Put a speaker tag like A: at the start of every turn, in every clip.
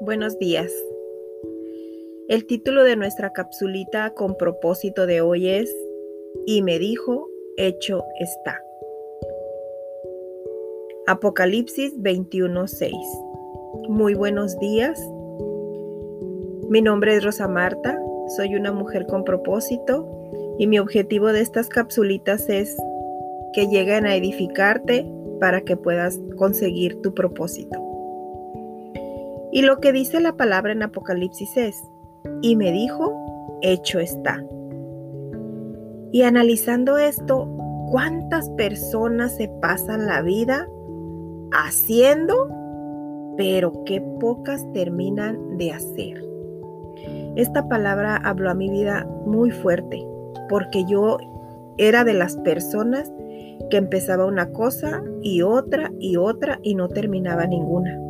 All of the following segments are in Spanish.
A: Buenos días. El título de nuestra capsulita con propósito de hoy es Y me dijo, hecho está. Apocalipsis 21:6. Muy buenos días. Mi nombre es Rosa Marta, soy una mujer con propósito y mi objetivo de estas capsulitas es que lleguen a edificarte para que puedas conseguir tu propósito. Y lo que dice la palabra en Apocalipsis es, y me dijo, hecho está. Y analizando esto, ¿cuántas personas se pasan la vida haciendo, pero qué pocas terminan de hacer? Esta palabra habló a mi vida muy fuerte, porque yo era de las personas que empezaba una cosa y otra y otra y no terminaba ninguna.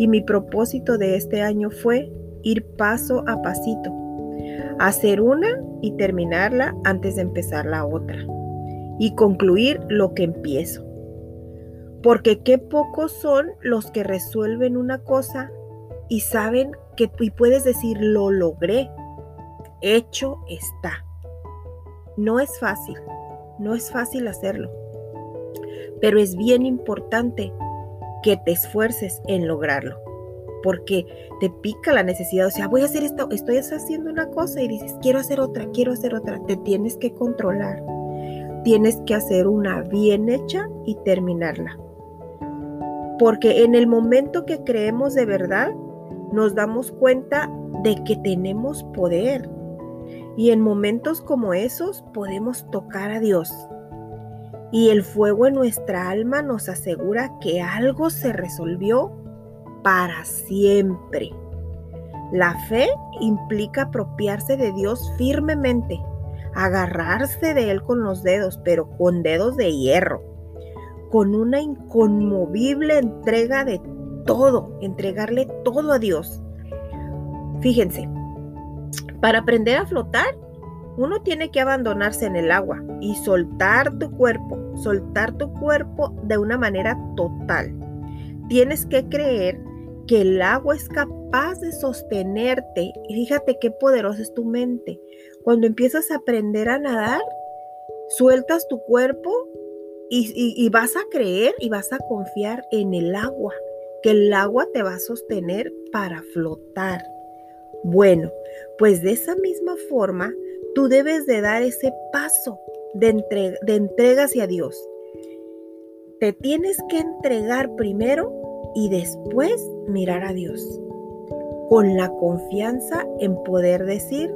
A: Y mi propósito de este año fue ir paso a pasito, hacer una y terminarla antes de empezar la otra y concluir lo que empiezo. Porque qué pocos son los que resuelven una cosa y saben que y puedes decir lo logré. Hecho está. No es fácil, no es fácil hacerlo. Pero es bien importante que te esfuerces en lograrlo. Porque te pica la necesidad, o sea, voy a hacer esto, estoy haciendo una cosa y dices, quiero hacer otra, quiero hacer otra. Te tienes que controlar. Tienes que hacer una bien hecha y terminarla. Porque en el momento que creemos de verdad, nos damos cuenta de que tenemos poder. Y en momentos como esos podemos tocar a Dios y el fuego en nuestra alma nos asegura que algo se resolvió para siempre. La fe implica apropiarse de Dios firmemente, agarrarse de Él con los dedos, pero con dedos de hierro, con una inconmovible entrega de todo, entregarle todo a Dios. Fíjense, para aprender a flotar uno tiene que abandonarse en el agua y soltar tu cuerpo, soltar tu cuerpo de una manera total. Tienes que creer que el agua es capaz de sostenerte. Y fíjate qué poderosa es tu mente. Cuando empiezas a aprender a nadar, sueltas tu cuerpo y, y, vas a creer y vas a confiar en el agua, que el agua te va a sostener para flotar. Bueno, pues de esa misma forma, tú debes de dar ese paso de, entrega, de entrega hacia Dios. Te tienes que entregar primero y después mirar a Dios, con la confianza en poder decir,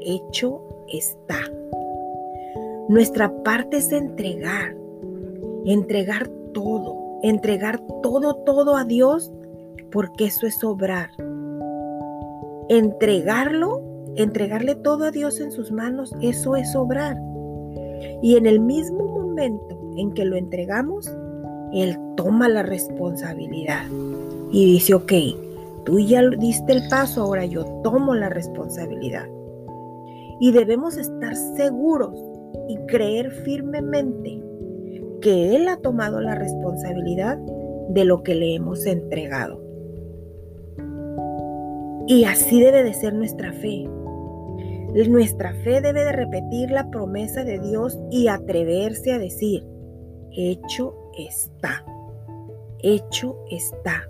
A: hecho está. Nuestra parte es entregar, entregar todo, entregar todo, todo a Dios, porque eso es obrar. Entregarlo entregarle todo a Dios en sus manos, eso es obrar. Y en el mismo momento en que lo entregamos, Él toma la responsabilidad y dice, ok, tú ya diste el paso, ahora yo tomo la responsabilidad. Y debemos estar seguros y creer firmemente que Él ha tomado la responsabilidad de lo que le hemos entregado. Y así debe de ser nuestra fe. Nuestra fe debe de repetir la promesa de Dios y atreverse a decir, hecho está, hecho está.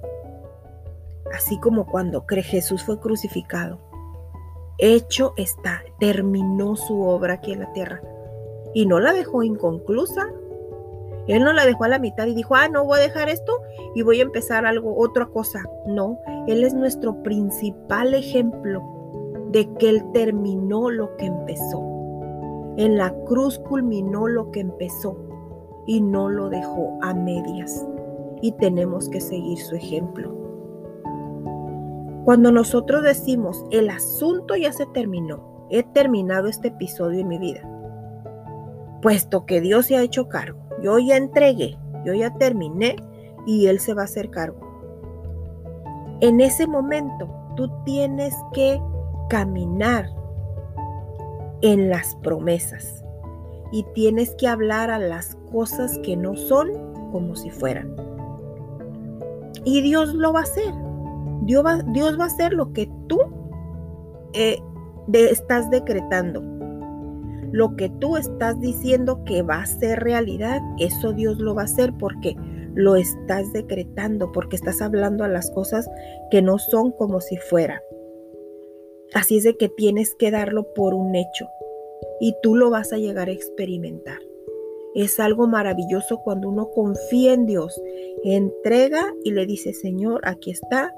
A: Así como cuando Jesús fue crucificado. Hecho está, terminó su obra aquí en la tierra. Y no la dejó inconclusa. Él no la dejó a la mitad y dijo, ah, no voy a dejar esto y voy a empezar algo, otra cosa. No, Él es nuestro principal ejemplo de que Él terminó lo que empezó. En la cruz culminó lo que empezó y no lo dejó a medias. Y tenemos que seguir su ejemplo. Cuando nosotros decimos, el asunto ya se terminó, he terminado este episodio en mi vida, puesto que Dios se ha hecho cargo, yo ya entregué, yo ya terminé y Él se va a hacer cargo. En ese momento tú tienes que caminar en las promesas y tienes que hablar a las cosas que no son como si fueran. Y Dios lo va a hacer. Dios va, Dios va a hacer lo que tú eh, estás decretando. Lo que tú estás diciendo que va a ser realidad, eso Dios lo va a hacer porque lo estás decretando, porque estás hablando a las cosas que no son como si fueran. Así es de que tienes que darlo por un hecho y tú lo vas a llegar a experimentar. Es algo maravilloso cuando uno confía en Dios, entrega y le dice, Señor, aquí está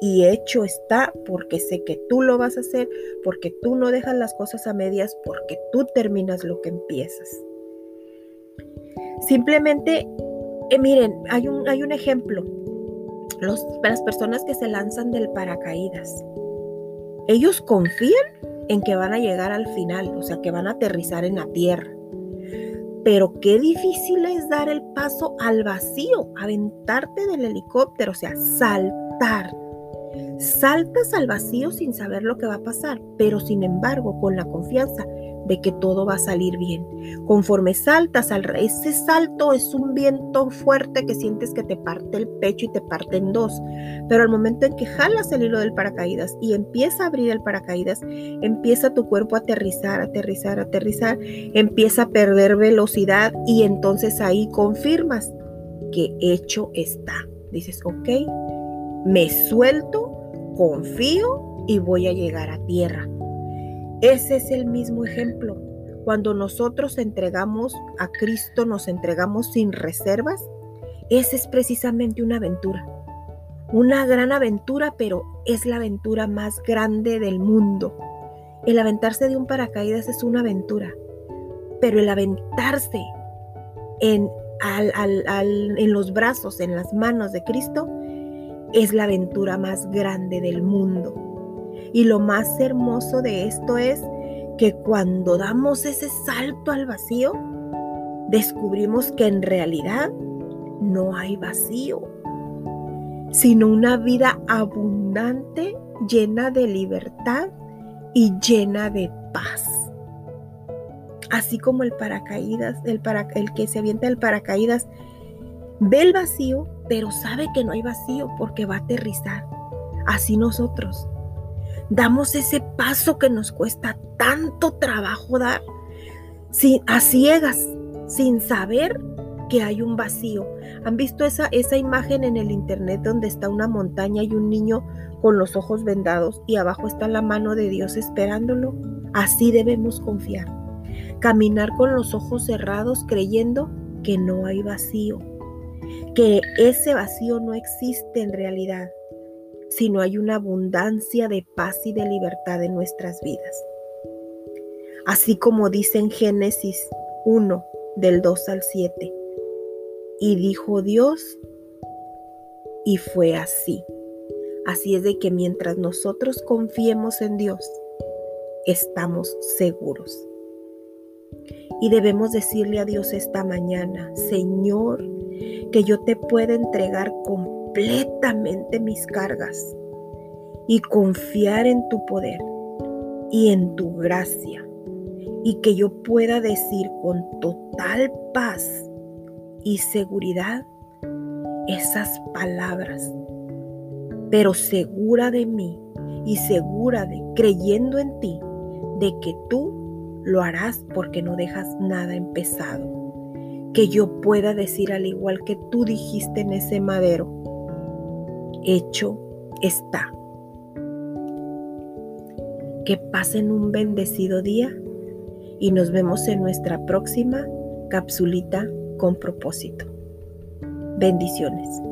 A: y hecho está porque sé que tú lo vas a hacer, porque tú no dejas las cosas a medias, porque tú terminas lo que empiezas. Simplemente, eh, miren, hay un, hay un ejemplo. las personas que se lanzan del paracaídas, ellos confían en que van a llegar al final, o sea, que van a aterrizar en la tierra. Pero qué difícil es dar el paso al vacío, aventarte del helicóptero, o sea, saltar Saltas al vacío sin saber lo que va a pasar, pero sin embargo con la confianza de que todo va a salir bien. Conforme saltas al ese salto es un viento fuerte que sientes que te parte el pecho y te parte en dos. Pero al momento en que jalas el hilo del paracaídas y empieza a abrir el paracaídas, empieza tu cuerpo a aterrizar, aterrizar, aterrizar, empieza a perder velocidad y entonces ahí confirmas que hecho está. Dices, ok, me suelto, confío y voy a llegar a tierra. Ese es el mismo ejemplo. Cuando nosotros entregamos a Cristo, nos entregamos sin reservas, esa es precisamente una aventura. Una gran aventura, pero es la aventura más grande del mundo. El aventarse de un paracaídas es una aventura, pero el aventarse en, en los brazos, en las manos de Cristo, es la aventura más grande del mundo. Y lo más hermoso de esto es que cuando damos ese salto al vacío, descubrimos que en realidad no hay vacío, sino una vida abundante, llena de libertad y llena de paz. Así como el paracaídas, el, que se avienta el paracaídas, ve el vacío pero sabe que no hay vacío porque va a aterrizar. Así nosotros damos ese paso que nos cuesta tanto trabajo dar, sin, a ciegas, sin saber que hay un vacío. ¿Han visto esa, esa imagen en el internet donde está una montaña y un niño con los ojos vendados y abajo está la mano de Dios esperándolo? Así debemos confiar. Caminar con los ojos cerrados creyendo que no hay vacío que ese vacío no existe en realidad, sino hay una abundancia de paz y de libertad en nuestras vidas. Así como dice en Génesis 1, del 2 al 7. Y dijo Dios, y fue así. Así es de que mientras nosotros confiemos en Dios, estamos seguros. Y debemos decirle a Dios esta mañana, Señor, que yo te pueda entregar completamente mis cargas y confiar en tu poder y en tu gracia y que yo pueda decir con total paz y seguridad esas palabras, pero segura de mí y segura de, creyendo en ti, de que tú lo harás porque no dejas nada empezado que yo pueda decir al igual que tú dijiste en ese madero, hecho está. Que pasen un bendecido día y nos vemos en nuestra próxima capsulita con propósito. Bendiciones.